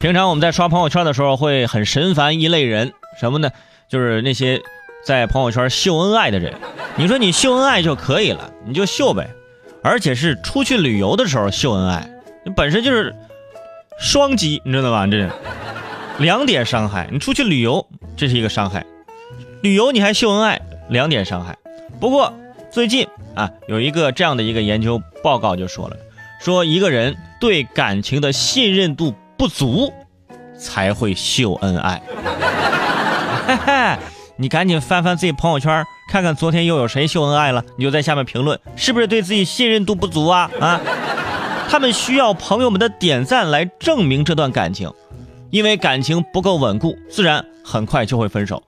平常我们在刷朋友圈的时候会很神烦一类人，什么呢？就是那些在朋友圈秀恩爱的人。你说你秀恩爱就可以了，你就秀呗，而且是出去旅游的时候秀恩爱，你本身就是双击，你知道吧？这是两点伤害。你出去旅游，这是一个伤害；旅游你还秀恩爱，两点伤害。不过最近啊，有一个这样的一个研究报告就说了，说一个人对感情的信任度不足，才会秀恩爱。你赶紧翻翻自己朋友圈。看看昨天又有谁秀恩爱了？你就在下面评论，是不是对自己信任度不足啊？啊，他们需要朋友们的点赞来证明这段感情，因为感情不够稳固，自然很快就会分手。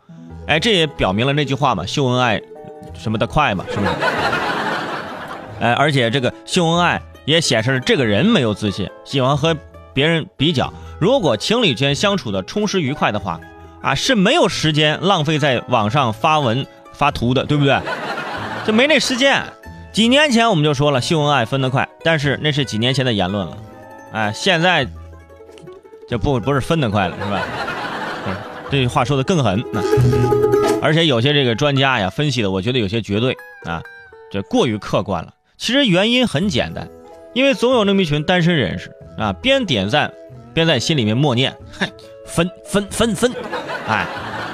哎，这也表明了那句话嘛，秀恩爱什么的快嘛，是不是？哎，而且这个秀恩爱也显示了这个人没有自信，喜欢和别人比较。如果情侣间相处的充实愉快的话，啊，是没有时间浪费在网上发文。发图的对不对？就没那时间。几年前我们就说了，秀恩爱分得快，但是那是几年前的言论了。哎，现在就不不是分得快了，是吧？这句话说的更狠。而且有些这个专家呀分析的，我觉得有些绝对啊，这过于客观了。其实原因很简单，因为总有那么一群单身人士啊，边点赞边在心里面默念：嗨，分分分分，哎，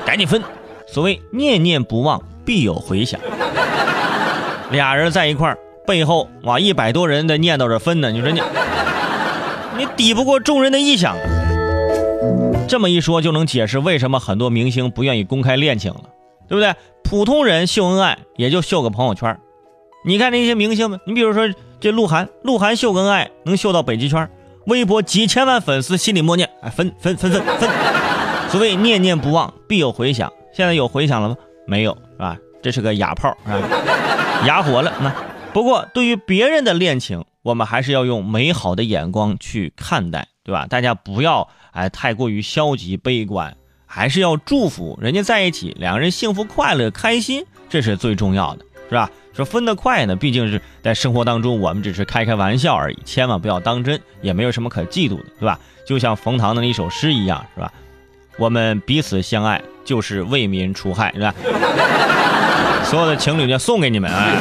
赶紧分。所谓念念不忘。必有回响。俩人在一块儿，背后哇一百多人的念叨着分呢。你说你，你抵不过众人的臆想。这么一说，就能解释为什么很多明星不愿意公开恋情了，对不对？普通人秀恩爱也就秀个朋友圈。你看那些明星们，你比如说这鹿晗，鹿晗秀恩爱能秀到北极圈，微博几千万粉丝心里默念，哎分分分分分。所谓念念不忘，必有回响。现在有回响了吗？没有。是吧？这是个哑炮，是吧？哑火了。那不过对于别人的恋情，我们还是要用美好的眼光去看待，对吧？大家不要哎太过于消极悲观，还是要祝福人家在一起，两个人幸福快乐开心，这是最重要的，是吧？说分得快呢，毕竟是在生活当中，我们只是开开玩笑而已，千万不要当真，也没有什么可嫉妒的，对吧？就像冯唐的那一首诗一样，是吧？我们彼此相爱，就是为民除害，是吧？所有的情侣就送给你们啊。